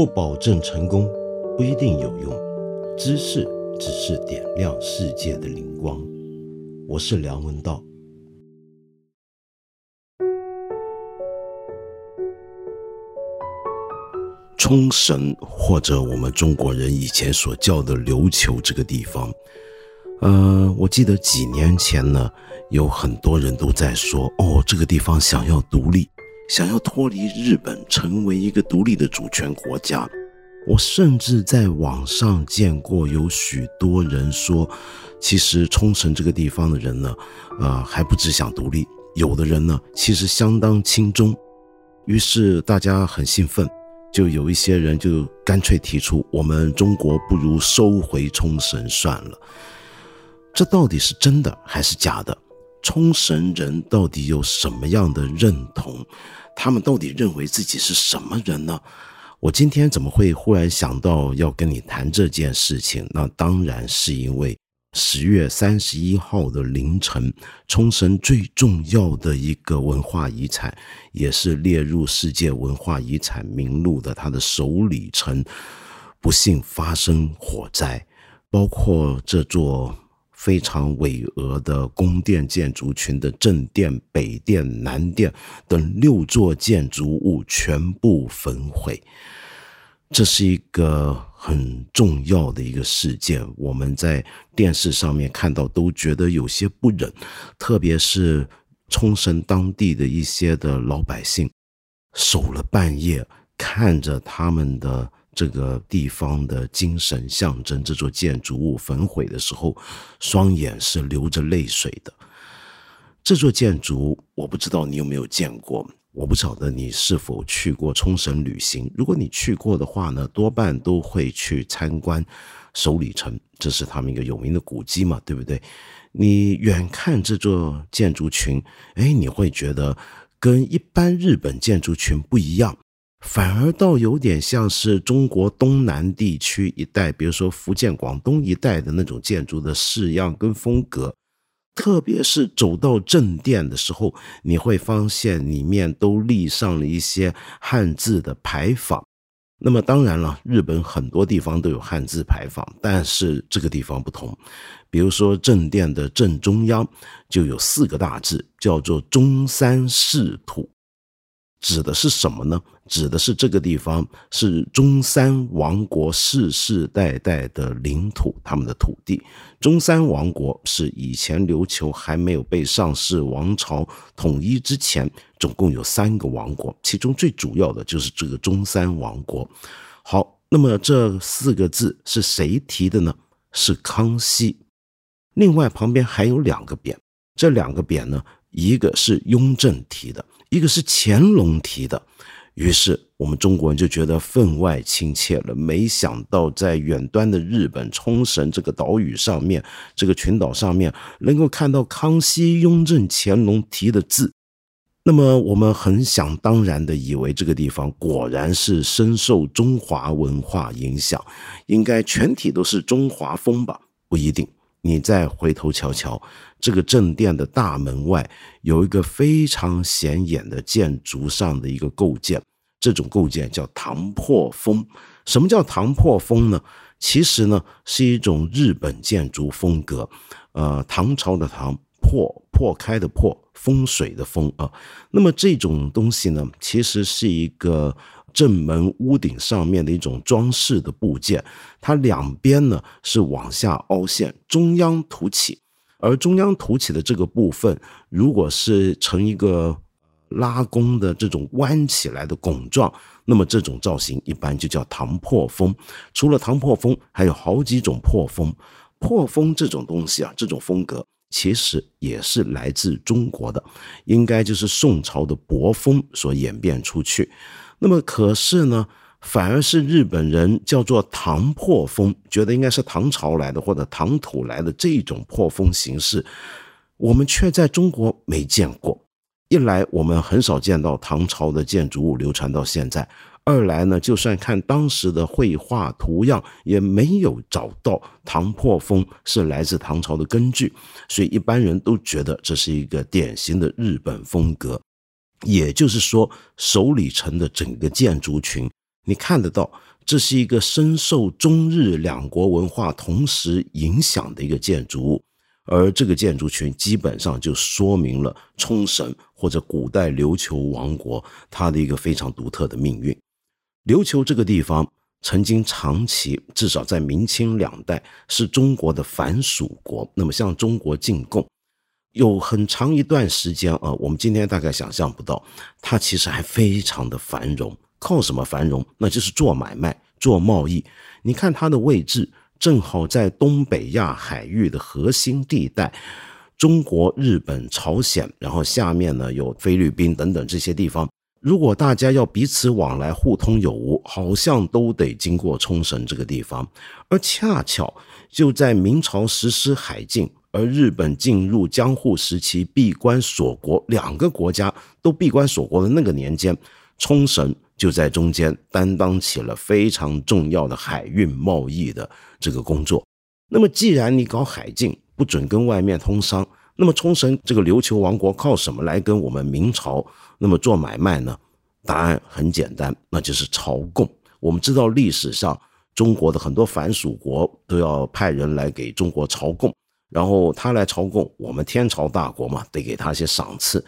不保证成功，不一定有用。知识只是点亮世界的灵光。我是梁文道。冲绳，或者我们中国人以前所叫的琉球这个地方，呃，我记得几年前呢，有很多人都在说，哦，这个地方想要独立。想要脱离日本，成为一个独立的主权国家，我甚至在网上见过有许多人说，其实冲绳这个地方的人呢，呃，还不只想独立，有的人呢，其实相当轻中。于是大家很兴奋，就有一些人就干脆提出，我们中国不如收回冲绳算了。这到底是真的还是假的？冲绳人到底有什么样的认同？他们到底认为自己是什么人呢？我今天怎么会忽然想到要跟你谈这件事情？那当然是因为十月三十一号的凌晨，冲绳最重要的一个文化遗产，也是列入世界文化遗产名录的它的首里城，不幸发生火灾，包括这座。非常巍峨的宫殿建筑群的正殿、北殿、南殿等六座建筑物全部焚毁，这是一个很重要的一个事件。我们在电视上面看到都觉得有些不忍，特别是冲绳当地的一些的老百姓，守了半夜，看着他们的。这个地方的精神象征，这座建筑物焚毁的时候，双眼是流着泪水的。这座建筑，我不知道你有没有见过，我不晓得你是否去过冲绳旅行。如果你去过的话呢，多半都会去参观首里城，这是他们一个有名的古迹嘛，对不对？你远看这座建筑群，哎，你会觉得跟一般日本建筑群不一样。反而倒有点像是中国东南地区一带，比如说福建、广东一带的那种建筑的式样跟风格，特别是走到正殿的时候，你会发现里面都立上了一些汉字的牌坊。那么当然了，日本很多地方都有汉字牌坊，但是这个地方不同，比如说正殿的正中央就有四个大字，叫做“中山市土”。指的是什么呢？指的是这个地方是中山王国世世代代的领土，他们的土地。中山王国是以前琉球还没有被上世王朝统一之前，总共有三个王国，其中最主要的就是这个中山王国。好，那么这四个字是谁提的呢？是康熙。另外旁边还有两个匾，这两个匾呢，一个是雍正提的。一个是乾隆提的，于是我们中国人就觉得分外亲切了。没想到在远端的日本冲绳这个岛屿上面，这个群岛上面，能够看到康熙、雍正、乾隆提的字，那么我们很想当然的以为这个地方果然是深受中华文化影响，应该全体都是中华风吧？不一定。你再回头瞧瞧，这个正殿的大门外有一个非常显眼的建筑上的一个构件，这种构件叫唐破风。什么叫唐破风呢？其实呢是一种日本建筑风格，呃，唐朝的唐破破开的破风水的风啊。那么这种东西呢，其实是一个。正门屋顶上面的一种装饰的部件，它两边呢是往下凹陷，中央凸起，而中央凸起的这个部分，如果是成一个拉弓的这种弯起来的拱状，那么这种造型一般就叫唐破风。除了唐破风，还有好几种破风。破风这种东西啊，这种风格其实也是来自中国的，应该就是宋朝的博风所演变出去。那么可是呢，反而是日本人叫做唐破风，觉得应该是唐朝来的或者唐土来的这种破风形式，我们却在中国没见过。一来我们很少见到唐朝的建筑物流传到现在；二来呢，就算看当时的绘画图样，也没有找到唐破风是来自唐朝的根据，所以一般人都觉得这是一个典型的日本风格。也就是说，首里城的整个建筑群，你看得到这是一个深受中日两国文化同时影响的一个建筑物，而这个建筑群基本上就说明了冲绳或者古代琉球王国它的一个非常独特的命运。琉球这个地方曾经长期，至少在明清两代是中国的藩属国，那么向中国进贡。有很长一段时间啊，我们今天大概想象不到，它其实还非常的繁荣。靠什么繁荣？那就是做买卖、做贸易。你看它的位置，正好在东北亚海域的核心地带，中国、日本、朝鲜，然后下面呢有菲律宾等等这些地方。如果大家要彼此往来、互通有无，好像都得经过冲绳这个地方。而恰巧就在明朝实施海禁。而日本进入江户时期闭关锁国，两个国家都闭关锁国的那个年间，冲绳就在中间担当起了非常重要的海运贸易的这个工作。那么，既然你搞海禁，不准跟外面通商，那么冲绳这个琉球王国靠什么来跟我们明朝那么做买卖呢？答案很简单，那就是朝贡。我们知道历史上中国的很多藩属国都要派人来给中国朝贡。然后他来朝贡，我们天朝大国嘛，得给他些赏赐。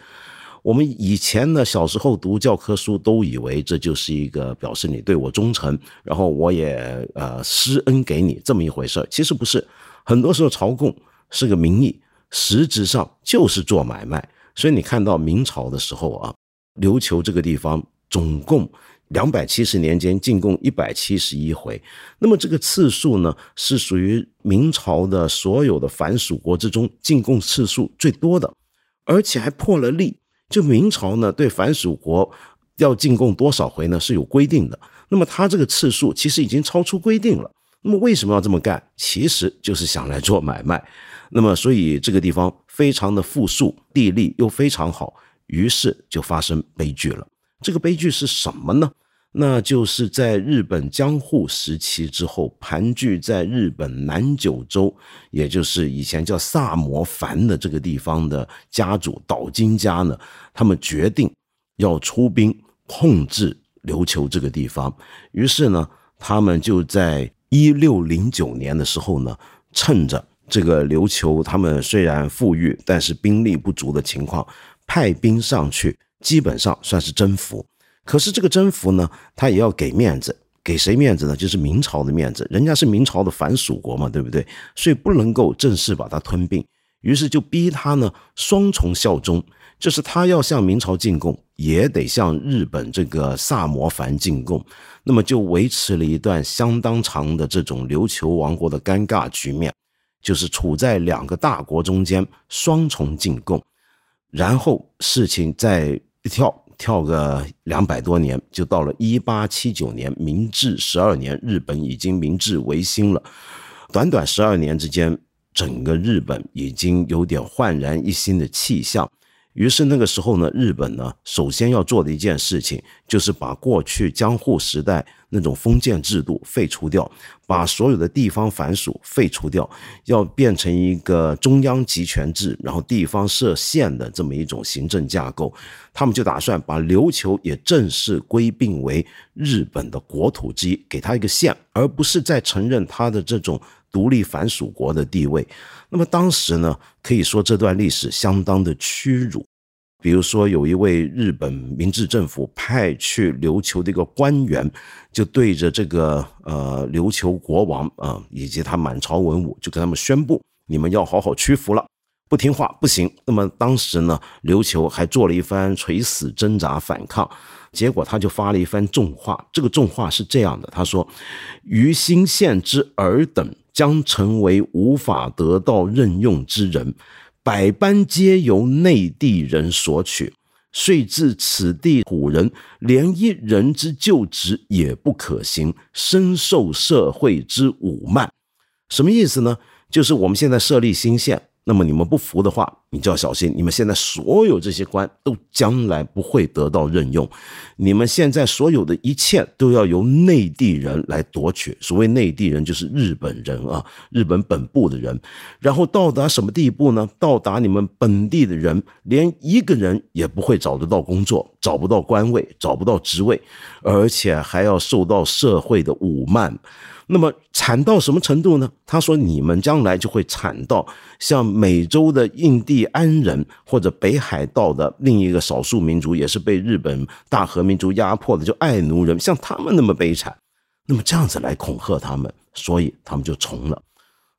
我们以前呢，小时候读教科书，都以为这就是一个表示你对我忠诚，然后我也呃施恩给你这么一回事其实不是，很多时候朝贡是个名义，实质上就是做买卖。所以你看到明朝的时候啊，琉球这个地方总共。两百七十年间进贡一百七十一回，那么这个次数呢，是属于明朝的所有的藩属国之中进贡次数最多的，而且还破了例。就明朝呢，对藩属国要进贡多少回呢是有规定的，那么它这个次数其实已经超出规定了。那么为什么要这么干？其实就是想来做买卖。那么所以这个地方非常的富庶，地利又非常好，于是就发生悲剧了。这个悲剧是什么呢？那就是在日本江户时期之后，盘踞在日本南九州，也就是以前叫萨摩藩的这个地方的家主岛津家呢，他们决定要出兵控制琉球这个地方。于是呢，他们就在一六零九年的时候呢，趁着这个琉球他们虽然富裕，但是兵力不足的情况，派兵上去，基本上算是征服。可是这个征服呢，他也要给面子，给谁面子呢？就是明朝的面子，人家是明朝的藩属国嘛，对不对？所以不能够正式把他吞并，于是就逼他呢双重效忠，就是他要向明朝进贡，也得向日本这个萨摩藩进贡，那么就维持了一段相当长的这种琉球王国的尴尬局面，就是处在两个大国中间双重进贡，然后事情再一跳。跳个两百多年，就到了一八七九年，明治十二年，日本已经明治维新了。短短十二年之间，整个日本已经有点焕然一新的气象。于是那个时候呢，日本呢，首先要做的一件事情，就是把过去江户时代那种封建制度废除掉，把所有的地方藩属废除掉，要变成一个中央集权制，然后地方设县的这么一种行政架构。他们就打算把琉球也正式归并为日本的国土之一，给他一个县，而不是再承认他的这种独立藩属国的地位。那么当时呢，可以说这段历史相当的屈辱。比如说，有一位日本明治政府派去琉球的一个官员，就对着这个呃琉球国王啊以及他满朝文武，就跟他们宣布：你们要好好屈服了，不听话不行。那么当时呢，琉球还做了一番垂死挣扎反抗，结果他就发了一番重话。这个重话是这样的：他说，于新县之尔等将成为无法得到任用之人。百般皆由内地人索取，遂至此地土人连一人之就职也不可行，深受社会之侮慢。什么意思呢？就是我们现在设立新县，那么你们不服的话，你就要小心。你们现在所有这些官都将来不会得到任用，你们现在所有的一切都要由内地人来夺取。所谓内地人，就是日本人啊，日本本部的人。然后到达什么地步呢？到达你们本地的人，连一个人也不会找得到工作，找不到官位，找不到职位，而且还要受到社会的侮慢。那么惨到什么程度呢？他说：“你们将来就会惨到像美洲的印第安人，或者北海道的另一个少数民族，也是被日本大和民族压迫的，就爱奴人，像他们那么悲惨。那么这样子来恐吓他们，所以他们就从了。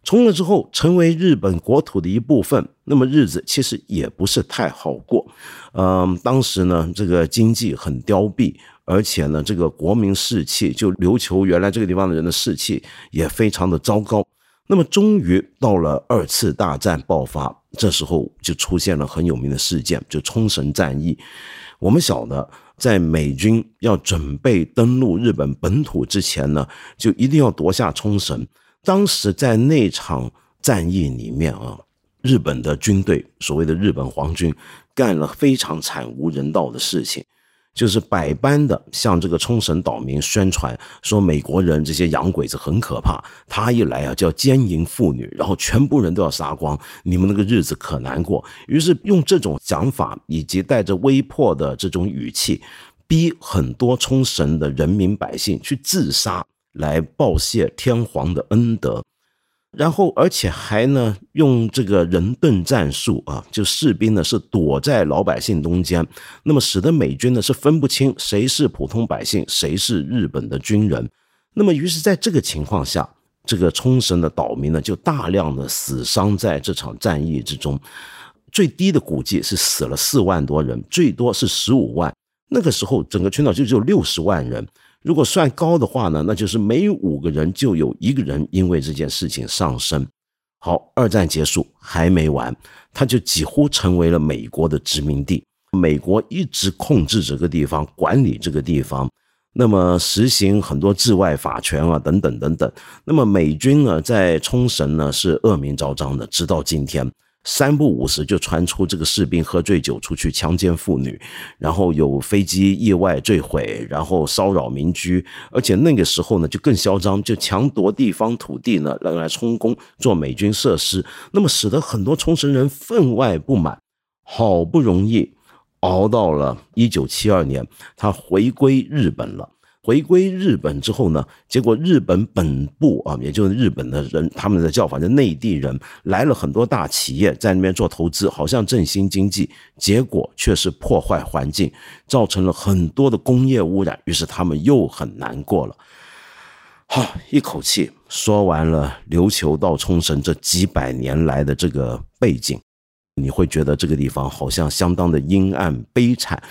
从了之后，成为日本国土的一部分，那么日子其实也不是太好过。嗯，当时呢，这个经济很凋敝。”而且呢，这个国民士气，就琉球原来这个地方的人的士气也非常的糟糕。那么，终于到了二次大战爆发，这时候就出现了很有名的事件，就冲绳战役。我们晓得，在美军要准备登陆日本本土之前呢，就一定要夺下冲绳。当时在那场战役里面啊，日本的军队，所谓的日本皇军，干了非常惨无人道的事情。就是百般的向这个冲绳岛民宣传说，美国人这些洋鬼子很可怕，他一来啊就要奸淫妇女，然后全部人都要杀光，你们那个日子可难过。于是用这种讲法以及带着威迫的这种语气，逼很多冲绳的人民百姓去自杀，来报谢天皇的恩德。然后，而且还呢，用这个人盾战术啊，就士兵呢是躲在老百姓中间，那么使得美军呢是分不清谁是普通百姓，谁是日本的军人。那么，于是在这个情况下，这个冲绳的岛民呢就大量的死伤在这场战役之中，最低的估计是死了四万多人，最多是十五万。那个时候，整个群岛就只有六十万人。如果算高的话呢，那就是每五个人就有一个人因为这件事情丧生。好，二战结束还没完，他就几乎成为了美国的殖民地。美国一直控制这个地方，管理这个地方，那么实行很多治外法权啊，等等等等。那么美军呢，在冲绳呢是恶名昭彰的，直到今天。三不五时就传出这个士兵喝醉酒出去强奸妇女，然后有飞机意外坠毁，然后骚扰民居，而且那个时候呢就更嚣张，就强夺地方土地呢，来来充公做美军设施，那么使得很多冲绳人分外不满。好不容易熬到了一九七二年，他回归日本了。回归日本之后呢，结果日本本部啊，也就是日本的人，他们的叫法叫内地人，来了很多大企业在那边做投资，好像振兴经济，结果却是破坏环境，造成了很多的工业污染，于是他们又很难过了。好，一口气说完了琉球到冲绳这几百年来的这个背景，你会觉得这个地方好像相当的阴暗悲惨。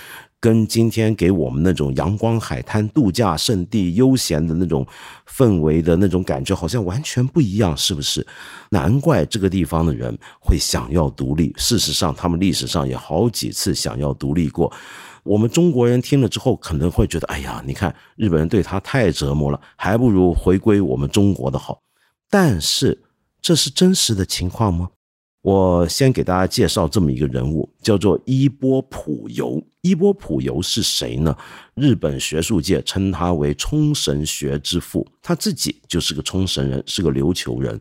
跟今天给我们那种阳光海滩度假胜地悠闲的那种氛围的那种感觉，好像完全不一样，是不是？难怪这个地方的人会想要独立。事实上，他们历史上也好几次想要独立过。我们中国人听了之后，可能会觉得：哎呀，你看日本人对他太折磨了，还不如回归我们中国的好。但是，这是真实的情况吗？我先给大家介绍这么一个人物，叫做伊波普游。伊波普游是谁呢？日本学术界称他为冲绳学之父，他自己就是个冲绳人，是个琉球人。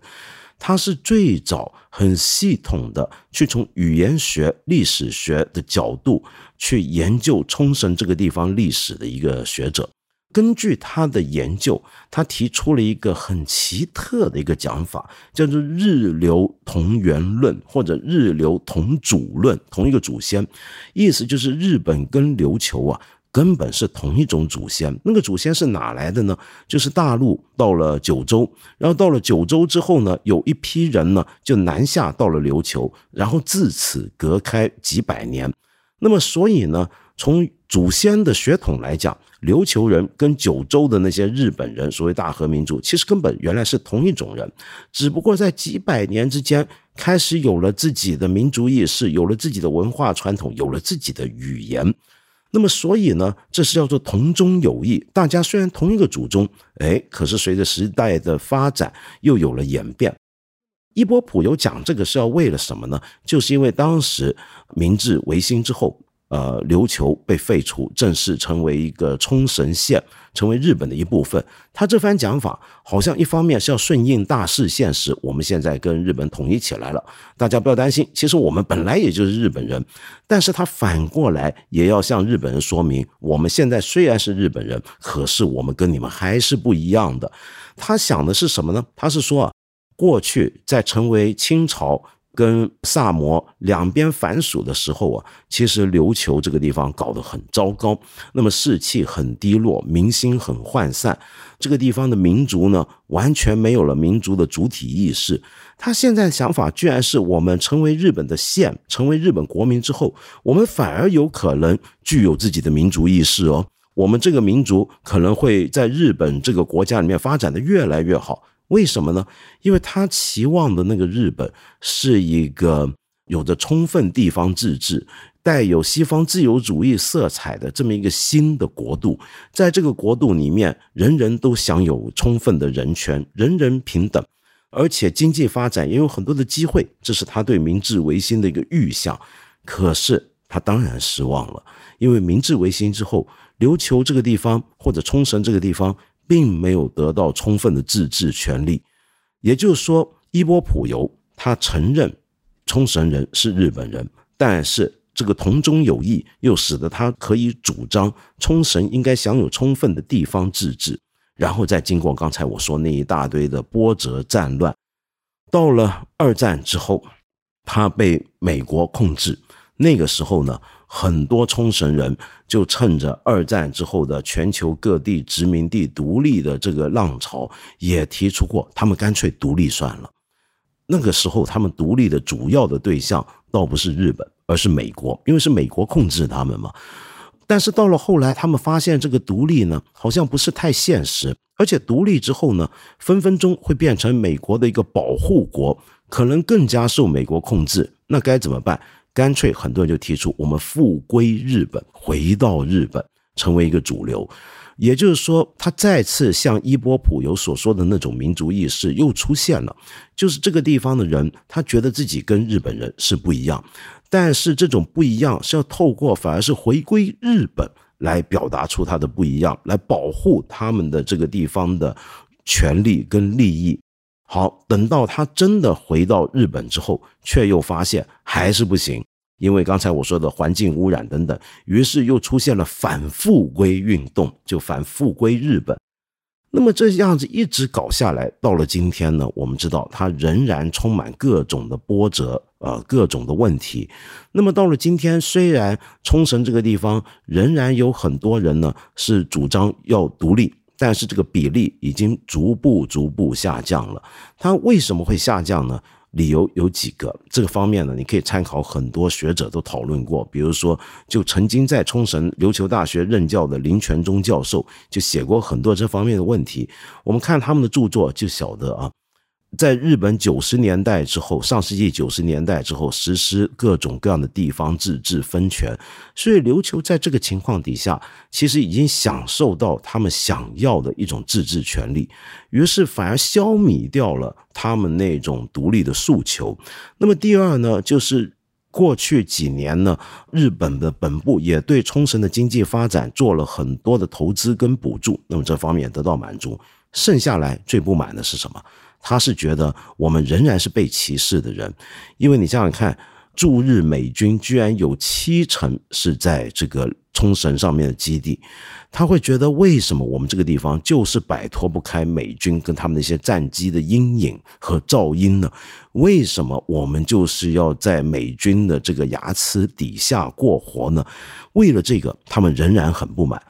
他是最早很系统的去从语言学、历史学的角度去研究冲绳这个地方历史的一个学者。根据他的研究，他提出了一个很奇特的一个讲法，叫做“日流同源论”或者“日流同主论”，同一个祖先，意思就是日本跟琉球啊根本是同一种祖先。那个祖先是哪来的呢？就是大陆到了九州，然后到了九州之后呢，有一批人呢就南下到了琉球，然后自此隔开几百年。那么所以呢，从祖先的血统来讲，琉球人跟九州的那些日本人，所谓大和民族，其实根本原来是同一种人，只不过在几百年之间开始有了自己的民族意识，有了自己的文化传统，有了自己的语言。那么，所以呢，这是叫做同宗有异。大家虽然同一个祖宗，哎，可是随着时代的发展，又有了演变。伊波普有讲这个是要为了什么呢？就是因为当时明治维新之后。呃，琉球被废除，正式成为一个冲绳县，成为日本的一部分。他这番讲法，好像一方面是要顺应大势现实，我们现在跟日本统一起来了，大家不要担心，其实我们本来也就是日本人。但是他反过来也要向日本人说明，我们现在虽然是日本人，可是我们跟你们还是不一样的。他想的是什么呢？他是说啊，过去在成为清朝。跟萨摩两边反属的时候啊，其实琉球这个地方搞得很糟糕，那么士气很低落，民心很涣散，这个地方的民族呢，完全没有了民族的主体意识。他现在想法居然是我们成为日本的县，成为日本国民之后，我们反而有可能具有自己的民族意识哦，我们这个民族可能会在日本这个国家里面发展的越来越好。为什么呢？因为他期望的那个日本是一个有着充分地方自治、带有西方自由主义色彩的这么一个新的国度，在这个国度里面，人人都享有充分的人权，人人平等，而且经济发展也有很多的机会，这是他对明治维新的一个预想。可是他当然失望了，因为明治维新之后，琉球这个地方或者冲绳这个地方。并没有得到充分的自治权利，也就是说，伊波普游他承认冲绳人是日本人，但是这个同中有异，又使得他可以主张冲绳应该享有充分的地方自治。然后再经过刚才我说那一大堆的波折战乱，到了二战之后，他被美国控制。那个时候呢？很多冲绳人就趁着二战之后的全球各地殖民地独立的这个浪潮，也提出过，他们干脆独立算了。那个时候，他们独立的主要的对象倒不是日本，而是美国，因为是美国控制他们嘛。但是到了后来，他们发现这个独立呢，好像不是太现实，而且独立之后呢，分分钟会变成美国的一个保护国，可能更加受美国控制。那该怎么办？干脆很多人就提出，我们复归日本，回到日本，成为一个主流。也就是说，他再次像伊波普有所说的那种民族意识又出现了，就是这个地方的人，他觉得自己跟日本人是不一样，但是这种不一样是要透过反而是回归日本来表达出他的不一样，来保护他们的这个地方的权利跟利益。好，等到他真的回到日本之后，却又发现还是不行，因为刚才我说的环境污染等等，于是又出现了反复归运动，就反复归日本。那么这样子一直搞下来，到了今天呢，我们知道它仍然充满各种的波折，呃，各种的问题。那么到了今天，虽然冲绳这个地方仍然有很多人呢是主张要独立。但是这个比例已经逐步逐步下降了。它为什么会下降呢？理由有几个。这个方面呢，你可以参考很多学者都讨论过。比如说，就曾经在冲绳琉球大学任教的林泉忠教授，就写过很多这方面的问题。我们看他们的著作，就晓得啊。在日本九十年代之后，上世纪九十年代之后，实施各种各样的地方自治分权，所以琉球在这个情况底下，其实已经享受到他们想要的一种自治权利，于是反而消弭掉了他们那种独立的诉求。那么第二呢，就是过去几年呢，日本的本部也对冲绳的经济发展做了很多的投资跟补助，那么这方面得到满足。剩下来最不满的是什么？他是觉得我们仍然是被歧视的人，因为你想想看，驻日美军居然有七成是在这个冲绳上面的基地，他会觉得为什么我们这个地方就是摆脱不开美军跟他们那些战机的阴影和噪音呢？为什么我们就是要在美军的这个牙齿底下过活呢？为了这个，他们仍然很不满。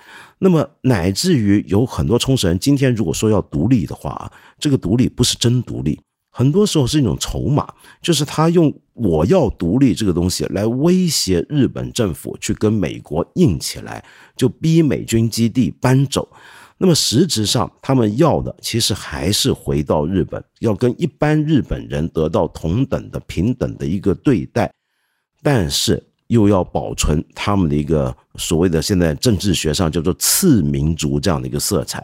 那么，乃至于有很多冲绳人，今天如果说要独立的话，这个独立不是真独立，很多时候是一种筹码，就是他用我要独立这个东西来威胁日本政府，去跟美国硬起来，就逼美军基地搬走。那么实质上，他们要的其实还是回到日本，要跟一般日本人得到同等的、平等的一个对待，但是。又要保存他们的一个所谓的现在政治学上叫做次民族这样的一个色彩，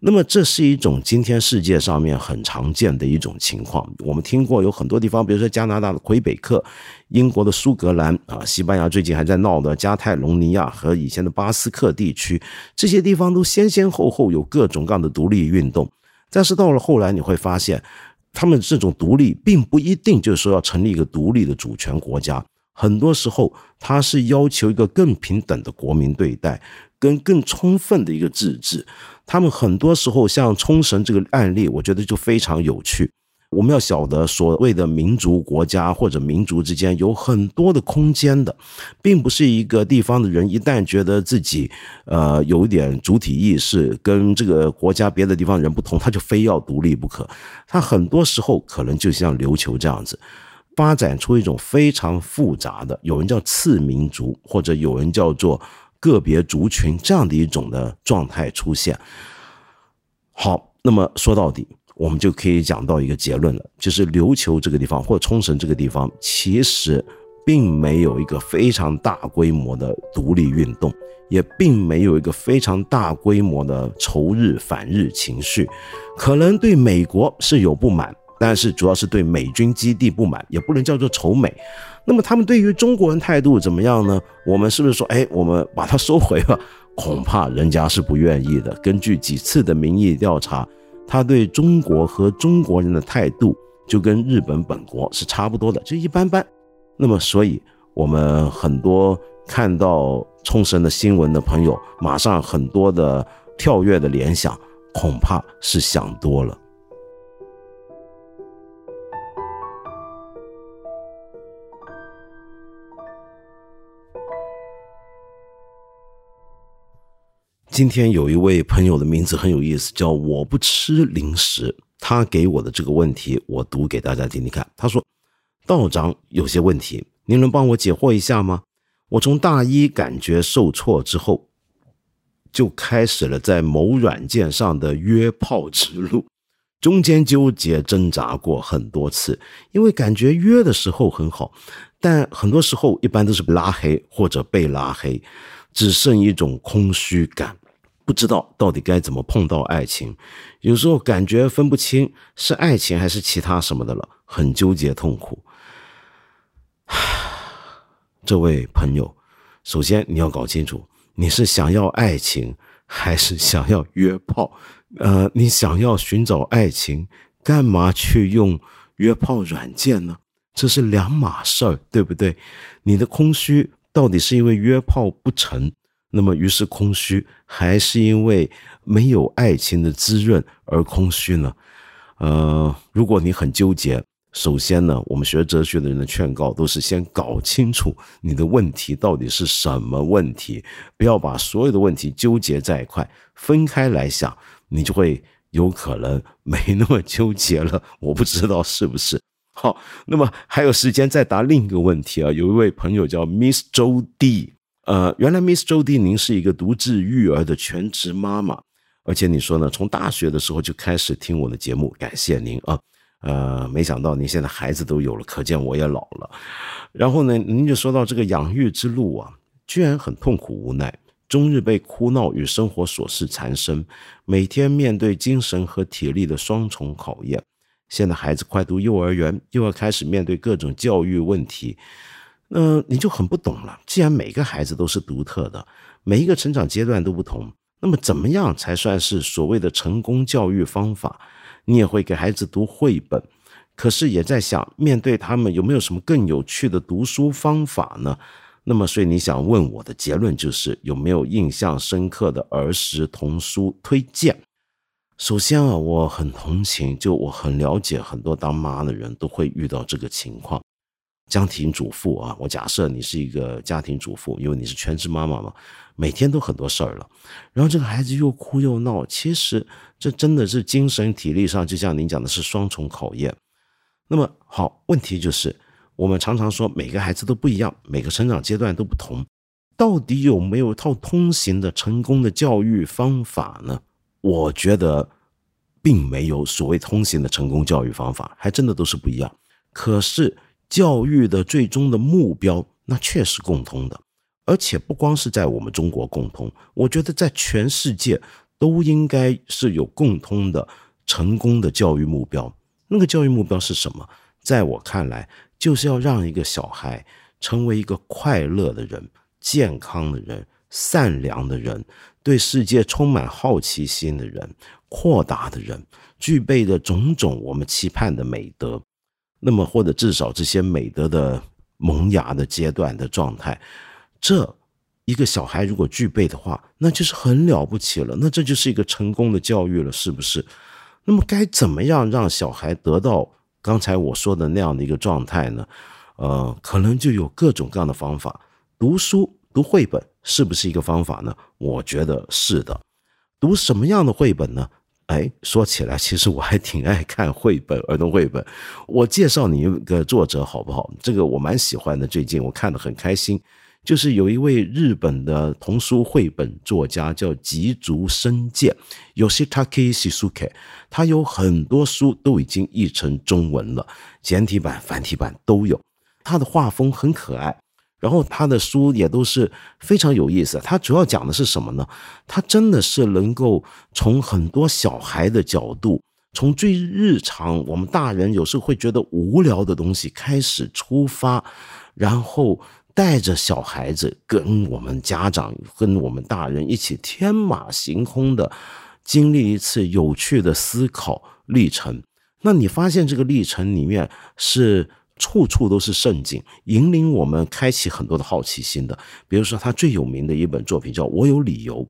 那么这是一种今天世界上面很常见的一种情况。我们听过有很多地方，比如说加拿大的魁北克、英国的苏格兰啊，西班牙最近还在闹的加泰隆尼亚和以前的巴斯克地区，这些地方都先先后后有各种各样的独立运动。但是到了后来，你会发现，他们这种独立并不一定就是说要成立一个独立的主权国家，很多时候他是要求一个更平等的国民对待。跟更充分的一个自治，他们很多时候像冲绳这个案例，我觉得就非常有趣。我们要晓得，所谓的民族国家或者民族之间有很多的空间的，并不是一个地方的人一旦觉得自己呃有一点主体意识，跟这个国家别的地方人不同，他就非要独立不可。他很多时候可能就像琉球这样子，发展出一种非常复杂的，有人叫次民族，或者有人叫做。个别族群这样的一种的状态出现，好，那么说到底，我们就可以讲到一个结论了，就是琉球这个地方或冲绳这个地方，其实并没有一个非常大规模的独立运动，也并没有一个非常大规模的仇日反日情绪，可能对美国是有不满。但是主要是对美军基地不满，也不能叫做仇美。那么他们对于中国人态度怎么样呢？我们是不是说，哎，我们把它收回了？恐怕人家是不愿意的。根据几次的民意调查，他对中国和中国人的态度就跟日本本国是差不多的，就一般般。那么，所以我们很多看到冲绳的新闻的朋友，马上很多的跳跃的联想，恐怕是想多了。今天有一位朋友的名字很有意思，叫我不吃零食。他给我的这个问题，我读给大家听听看。他说：“道长有些问题，您能帮我解惑一下吗？我从大一感觉受挫之后，就开始了在某软件上的约炮之路，中间纠结挣扎过很多次，因为感觉约的时候很好，但很多时候一般都是拉黑或者被拉黑，只剩一种空虚感。”不知道到底该怎么碰到爱情，有时候感觉分不清是爱情还是其他什么的了，很纠结痛苦。这位朋友，首先你要搞清楚，你是想要爱情还是想要约炮？呃，你想要寻找爱情，干嘛去用约炮软件呢？这是两码事儿，对不对？你的空虚到底是因为约炮不成？那么，于是空虚，还是因为没有爱情的滋润而空虚呢？呃，如果你很纠结，首先呢，我们学哲学的人的劝告都是先搞清楚你的问题到底是什么问题，不要把所有的问题纠结在一块，分开来想，你就会有可能没那么纠结了。我不知道是不是好。那么还有时间再答另一个问题啊？有一位朋友叫 Miss 周 D。呃，原来 Miss 周迪，您是一个独自育儿的全职妈妈，而且你说呢，从大学的时候就开始听我的节目，感谢您啊。呃，没想到您现在孩子都有了，可见我也老了。然后呢，您就说到这个养育之路啊，居然很痛苦无奈，终日被哭闹与生活琐事缠身，每天面对精神和体力的双重考验。现在孩子快读幼儿园，又要开始面对各种教育问题。那你就很不懂了。既然每个孩子都是独特的，每一个成长阶段都不同，那么怎么样才算是所谓的成功教育方法？你也会给孩子读绘本，可是也在想，面对他们有没有什么更有趣的读书方法呢？那么，所以你想问我的结论就是有没有印象深刻的儿时童书推荐？首先啊，我很同情，就我很了解很多当妈的人都会遇到这个情况。家庭主妇啊，我假设你是一个家庭主妇，因为你是全职妈妈嘛，每天都很多事儿了。然后这个孩子又哭又闹，其实这真的是精神体力上，就像您讲的是双重考验。那么好，问题就是我们常常说每个孩子都不一样，每个成长阶段都不同，到底有没有一套通行的成功的教育方法呢？我觉得并没有所谓通行的成功教育方法，还真的都是不一样。可是。教育的最终的目标，那确实共通的，而且不光是在我们中国共通，我觉得在全世界都应该是有共通的成功的教育目标。那个教育目标是什么？在我看来，就是要让一个小孩成为一个快乐的人、健康的人、善良的人、对世界充满好奇心的人、豁达的人，具备的种种我们期盼的美德。那么，或者至少这些美德的萌芽的阶段的状态，这一个小孩如果具备的话，那就是很了不起了。那这就是一个成功的教育了，是不是？那么该怎么样让小孩得到刚才我说的那样的一个状态呢？呃，可能就有各种各样的方法。读书读绘本是不是一个方法呢？我觉得是的。读什么样的绘本呢？哎，说起来，其实我还挺爱看绘本，儿童绘本。我介绍你一个作者好不好？这个我蛮喜欢的，最近我看的很开心。就是有一位日本的童书绘本作家叫吉竹伸介 （Yoshitake Shizuke），他有很多书都已经译成中文了，简体版、繁体版都有。他的画风很可爱。然后他的书也都是非常有意思。他主要讲的是什么呢？他真的是能够从很多小孩的角度，从最日常我们大人有时候会觉得无聊的东西开始出发，然后带着小孩子跟我们家长、跟我们大人一起天马行空的经历一次有趣的思考历程。那你发现这个历程里面是。处处都是盛景，引领我们开启很多的好奇心的。比如说，他最有名的一本作品叫《我有理由》，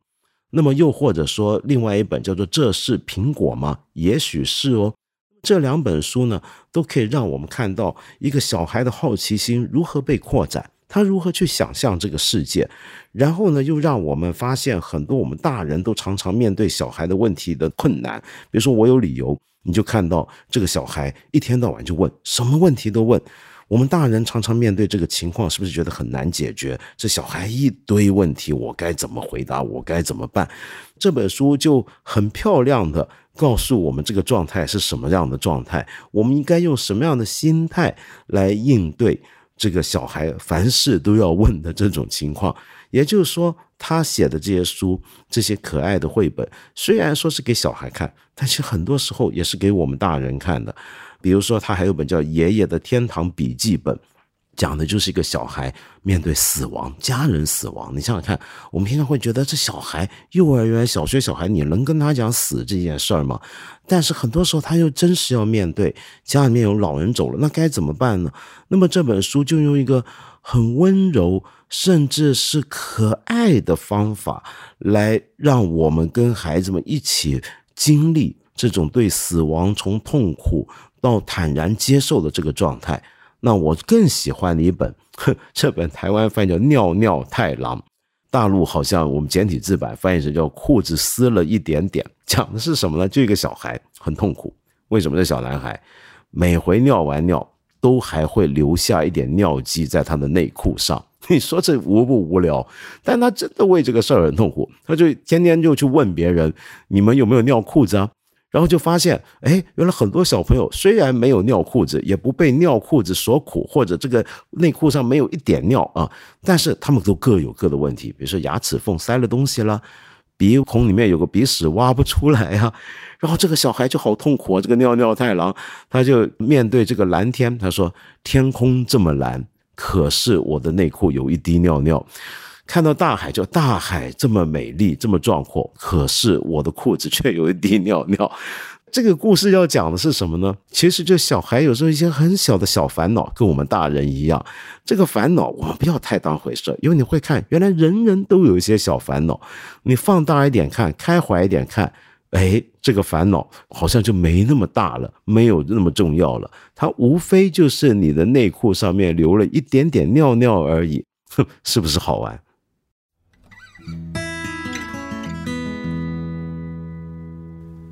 那么又或者说，另外一本叫做《这是苹果吗？也许是哦。这两本书呢，都可以让我们看到一个小孩的好奇心如何被扩展，他如何去想象这个世界，然后呢，又让我们发现很多我们大人都常常面对小孩的问题的困难。比如说，我有理由。你就看到这个小孩一天到晚就问什么问题都问，我们大人常常面对这个情况，是不是觉得很难解决？这小孩一堆问题，我该怎么回答？我该怎么办？这本书就很漂亮的告诉我们这个状态是什么样的状态，我们应该用什么样的心态来应对这个小孩凡事都要问的这种情况。也就是说，他写的这些书，这些可爱的绘本，虽然说是给小孩看，但是很多时候也是给我们大人看的。比如说，他还有本叫《爷爷的天堂笔记本》，讲的就是一个小孩面对死亡、家人死亡。你想想看，我们平常会觉得这小孩，幼儿园、小学小孩，你能跟他讲死这件事儿吗？但是很多时候，他又真是要面对家里面有老人走了，那该怎么办呢？那么这本书就用一个很温柔。甚至是可爱的方法，来让我们跟孩子们一起经历这种对死亡从痛苦到坦然接受的这个状态。那我更喜欢的一本，这本台湾翻译叫《尿尿太郎》，大陆好像我们简体字版翻译成叫“裤子撕了一点点”，讲的是什么呢？就一个小孩很痛苦，为什么这小男孩每回尿完尿都还会留下一点尿迹在他的内裤上？你说这无不无聊？但他真的为这个事儿很痛苦，他就天天就去问别人：“你们有没有尿裤子啊？”然后就发现，哎，原来很多小朋友虽然没有尿裤子，也不被尿裤子所苦，或者这个内裤上没有一点尿啊，但是他们都各有各的问题，比如说牙齿缝塞了东西了，鼻孔里面有个鼻屎挖不出来呀，然后这个小孩就好痛苦啊。这个尿尿太郎，他就面对这个蓝天，他说：“天空这么蓝。”可是我的内裤有一滴尿尿，看到大海就大海这么美丽这么壮阔，可是我的裤子却有一滴尿尿。这个故事要讲的是什么呢？其实就小孩有时候一些很小的小烦恼，跟我们大人一样。这个烦恼我们不要太当回事，因为你会看，原来人人都有一些小烦恼。你放大一点看，开怀一点看。哎，这个烦恼好像就没那么大了，没有那么重要了。它无非就是你的内裤上面流了一点点尿尿而已，哼，是不是好玩？